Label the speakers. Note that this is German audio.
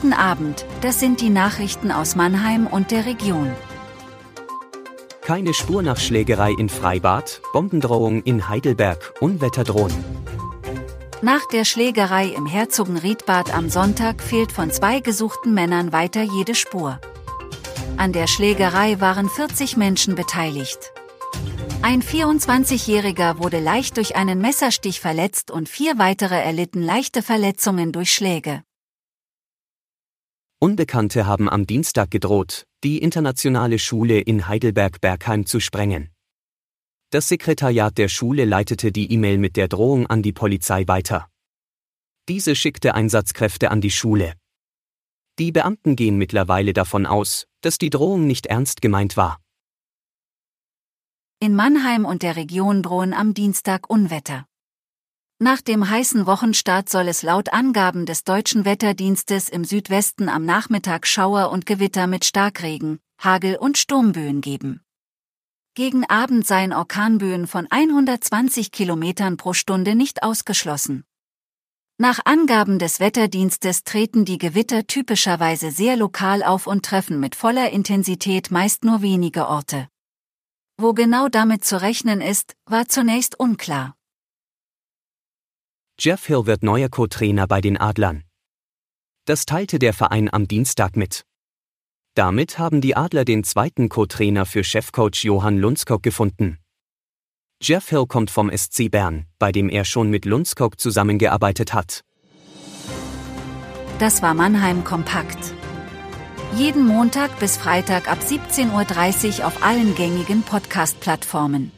Speaker 1: Guten Abend, das sind die Nachrichten aus Mannheim und der Region.
Speaker 2: Keine Spur nach Schlägerei in Freibad, Bombendrohung in Heidelberg, Unwetter drohen.
Speaker 1: Nach der Schlägerei im Herzogenriedbad am Sonntag fehlt von zwei gesuchten Männern weiter jede Spur. An der Schlägerei waren 40 Menschen beteiligt. Ein 24-Jähriger wurde leicht durch einen Messerstich verletzt und vier weitere erlitten leichte Verletzungen durch Schläge.
Speaker 2: Unbekannte haben am Dienstag gedroht, die internationale Schule in Heidelberg-Bergheim zu sprengen. Das Sekretariat der Schule leitete die E-Mail mit der Drohung an die Polizei weiter. Diese schickte Einsatzkräfte an die Schule. Die Beamten gehen mittlerweile davon aus, dass die Drohung nicht ernst gemeint war.
Speaker 1: In Mannheim und der Region drohen am Dienstag Unwetter. Nach dem heißen Wochenstart soll es laut Angaben des deutschen Wetterdienstes im Südwesten am Nachmittag Schauer und Gewitter mit Starkregen, Hagel und Sturmböen geben. Gegen Abend seien Orkanböen von 120 Kilometern pro Stunde nicht ausgeschlossen. Nach Angaben des Wetterdienstes treten die Gewitter typischerweise sehr lokal auf und treffen mit voller Intensität meist nur wenige Orte. Wo genau damit zu rechnen ist, war zunächst unklar.
Speaker 2: Jeff Hill wird neuer Co-Trainer bei den Adlern. Das teilte der Verein am Dienstag mit. Damit haben die Adler den zweiten Co-Trainer für Chefcoach Johann Lundskog gefunden. Jeff Hill kommt vom SC Bern, bei dem er schon mit Lundskog zusammengearbeitet hat.
Speaker 1: Das war Mannheim Kompakt. Jeden Montag bis Freitag ab 17.30 Uhr auf allen gängigen Podcast-Plattformen.